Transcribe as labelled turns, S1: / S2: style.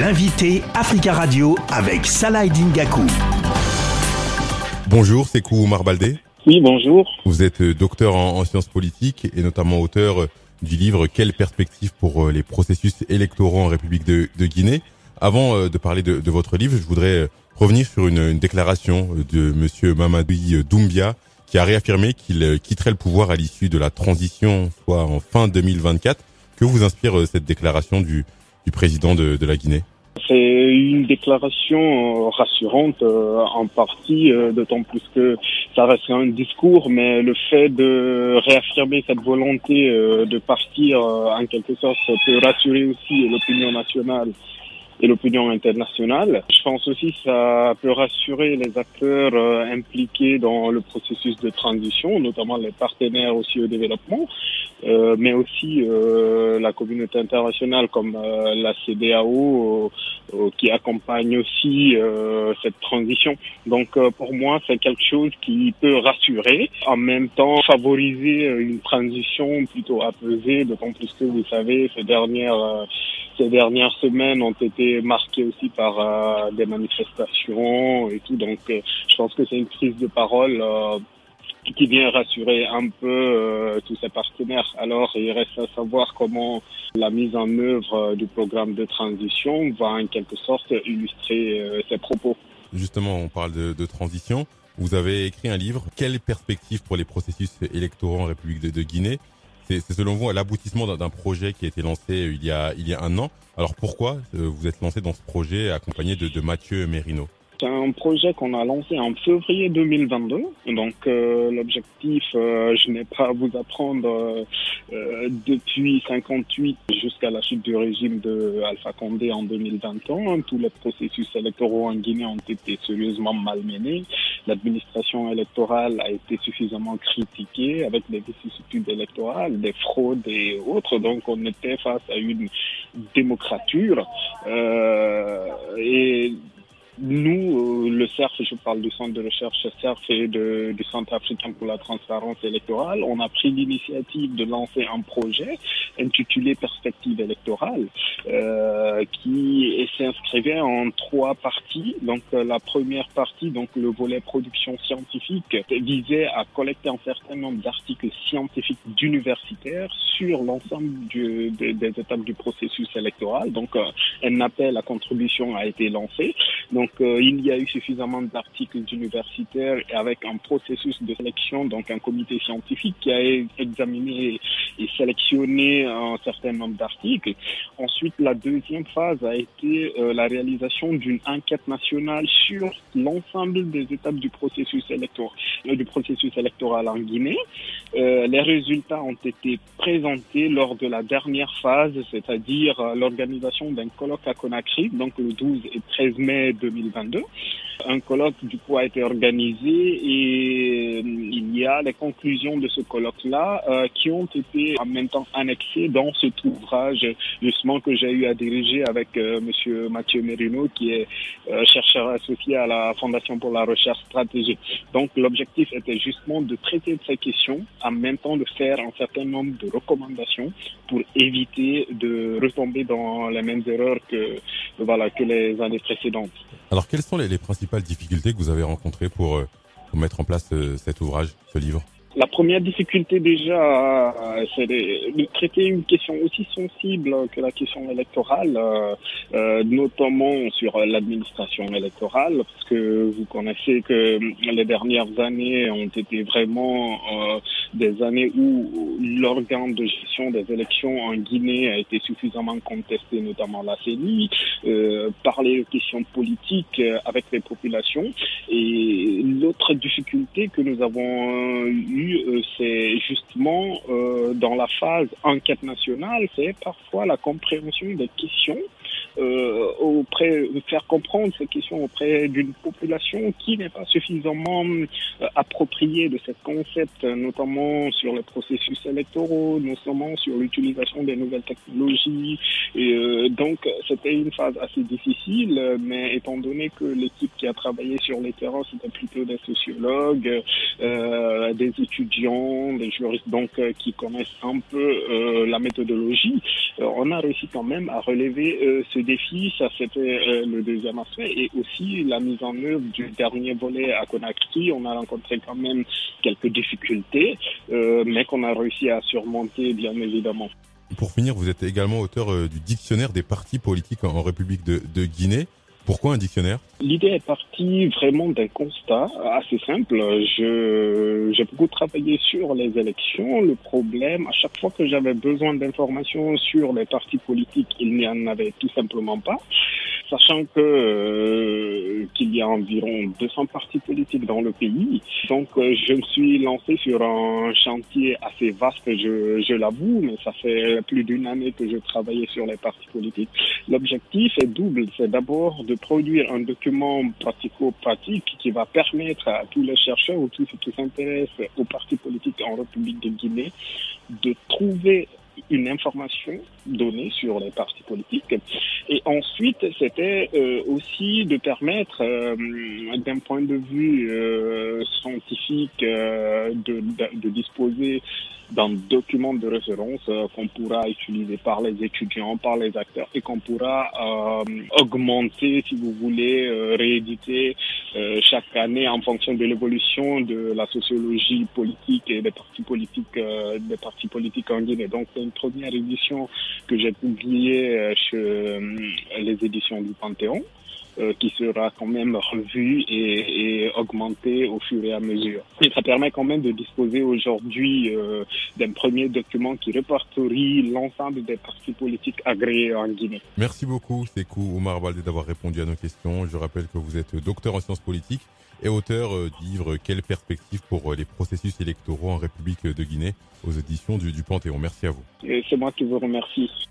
S1: L'invité Africa Radio avec Salah Dingaku.
S2: Bonjour, c'est Oumar Baldé.
S3: Oui, bonjour.
S2: Vous êtes euh, docteur en, sciences politiques et notamment auteur euh, du livre Quelle perspective pour euh, les processus électoraux en République de, Guinée? Avant de parler de, votre livre, je voudrais revenir sur une, déclaration de Monsieur Mamadoui Doumbia qui a réaffirmé qu'il quitterait le pouvoir à l'issue de la transition, soit en fin 2024. Que vous inspire cette déclaration du, du président de, la Guinée.
S3: C'est une déclaration euh, rassurante euh, en partie, euh, d'autant plus que ça reste un discours, mais le fait de réaffirmer cette volonté de partir en quelque sorte peut rassurer aussi l'opinion nationale et l'opinion internationale. Je pense aussi que ça peut rassurer les acteurs euh, impliqués dans le processus de transition, notamment les partenaires aussi au développement, euh, mais aussi euh, la communauté internationale comme la CDAO qui accompagne aussi cette transition. Donc pour moi, c'est quelque chose qui peut rassurer, en même temps favoriser une transition plutôt apaisée, d'autant plus que vous savez, ces dernières ces dernières semaines ont été marquées aussi par euh, des manifestations et tout. Donc, euh, je pense que c'est une prise de parole euh, qui vient rassurer un peu tous ces partenaires. Alors, il reste à savoir comment la mise en œuvre du programme de transition va en quelque sorte illustrer ces propos.
S2: Justement, on parle de, de, transition. Vous avez écrit un livre, Quelles perspectives pour les processus électoraux en République de, de Guinée? C'est selon vous l'aboutissement d'un projet qui a été lancé euh, il y a, il y a un an. Alors pourquoi euh, vous êtes lancé dans ce projet accompagné de, de Mathieu Mérino
S3: c'est un projet qu'on a lancé en février 2022. Donc euh, l'objectif, euh, je n'ai pas à vous apprendre, euh, depuis 58 jusqu'à la chute du régime de Alpha Condé en 2021, tous les processus électoraux en Guinée ont été sérieusement malmenés. L'administration électorale a été suffisamment critiquée avec des vicissitudes électorales, des fraudes et autres. Donc on était face à une démocrature. et nous, euh, le CERF, je parle du centre de recherche CERF et du Centre africain pour la transparence électorale, on a pris l'initiative de lancer un projet intitulé Perspective électorale, euh, qui s'inscrivait en trois parties. Donc euh, la première partie, donc le volet production scientifique, visait à collecter un certain nombre d'articles scientifiques d'universitaires sur l'ensemble des, étapes du processus électoral. Donc euh, un appel à contribution a été lancé. Donc euh, il y a eu suffisamment d'articles universitaires avec un processus de sélection, donc un comité scientifique qui a examiné et sélectionné un certain nombre d'articles. Ensuite, la deuxième phase a été euh, la réalisation d'une enquête nationale sur l'ensemble des étapes du processus électoral, euh, en Guinée. les résultats ont été présentés lors de la dernière phase, c'est-à-dire l'organisation d'un colloque à Conakry, donc le 12 et 13 mai 2020 2022. Un colloque du coup a été organisé et euh, il y a les conclusions de ce colloque-là euh, qui ont été en même temps annexées dans cet ouvrage justement que j'ai eu à diriger avec euh, Monsieur Mathieu Merino qui est chercheur associé à la Fondation pour la recherche stratégique. Donc l'objectif était justement de traiter de ces questions en même temps de faire un certain nombre de recommandations pour éviter de retomber dans les mêmes erreurs que voilà que les années précédentes.
S2: Alors, quelles sont les, les, principales difficultés que vous avez rencontrées pour, euh, mettre en place euh, cet ouvrage, ce livre?
S3: La première difficulté déjà, c'est de, traiter une question aussi sensible que la question électorale, euh, euh, notamment sur l'administration électorale, parce que vous connaissez que les dernières années ont été vraiment euh, des années où l'organe de gestion des élections en Guinée a été suffisamment contesté, notamment la CENI, euh, parler de questions politiques avec les populations. Et l'autre difficulté que nous avons eue euh, c'est justement euh, dans la phase enquête nationale, c'est parfois la compréhension des questions euh, auprès, faire comprendre ces questions auprès d'une population qui n'est pas suffisamment euh, appropriée de ce concept, notamment sur les processus électoraux, notamment sur l'utilisation des nouvelles technologies. Et donc c'était une phase assez difficile, mais étant donné que l'équipe qui a travaillé sur les terrains, c'était plutôt des sociologues, euh, des étudiants, des juristes, donc qui connaissent un peu la méthodologie, on a réussi quand même à relever ce défi. Ça, c'était le deuxième aspect, et aussi la mise en œuvre du dernier volet à Conakry. On a rencontré quand même quelques difficultés, mais qu'on a réussi à surmonter, bien évidemment.
S2: Pour finir, vous êtes également auteur euh, du dictionnaire des partis politiques en République de, Guinée. Pourquoi un dictionnaire?
S3: L'idée est partie vraiment d'un constat assez simple. J'ai beaucoup travaillé sur les élections. Le problème, à chaque fois que j'avais besoin d'informations sur les partis politiques, il n'y en avait tout simplement pas sachant que euh, qu'il y a environ 200 partis politiques dans le pays. Donc, euh, je me suis lancé sur un chantier assez vaste, je, je l'avoue, mais ça fait plus d'une année que je travaillais sur les partis politiques. L'objectif est double. C'est d'abord de produire un document pratico-pratique qui va permettre à tous les chercheurs ou tous ceux qui s'intéressent aux partis politiques en République de Guinée de trouver une information donnée sur les partis politiques. Et ensuite, c'était euh, aussi de permettre, euh, d'un point de vue euh, scientifique, de, de, disposer d'un document de référence euh, qu'on pourra utiliser par les étudiants, par les acteurs et qu'on pourra euh, augmenter, si vous voulez, euh, rééditer chaque année en fonction de l'évolution de la sociologie politique et des partis politiques, des partis politiques en Guinée. Donc c'est une première édition que j'ai publiée chez les éditions du Panthéon. Euh, qui sera quand même revu et, et, augmenté au fur et à mesure. Et ça permet quand même de disposer aujourd'hui euh, d'un premier document qui répertorie l'ensemble des partis politiques agréés en Guinée.
S2: Merci beaucoup, Sekou Omar Baldé, d'avoir répondu à nos questions. Je rappelle que vous êtes docteur en sciences politiques et auteur euh, du livre Quelle perspective pour les processus électoraux en République de Guinée aux éditions du, du Panthéon. Merci à vous.
S3: C'est moi qui vous remercie.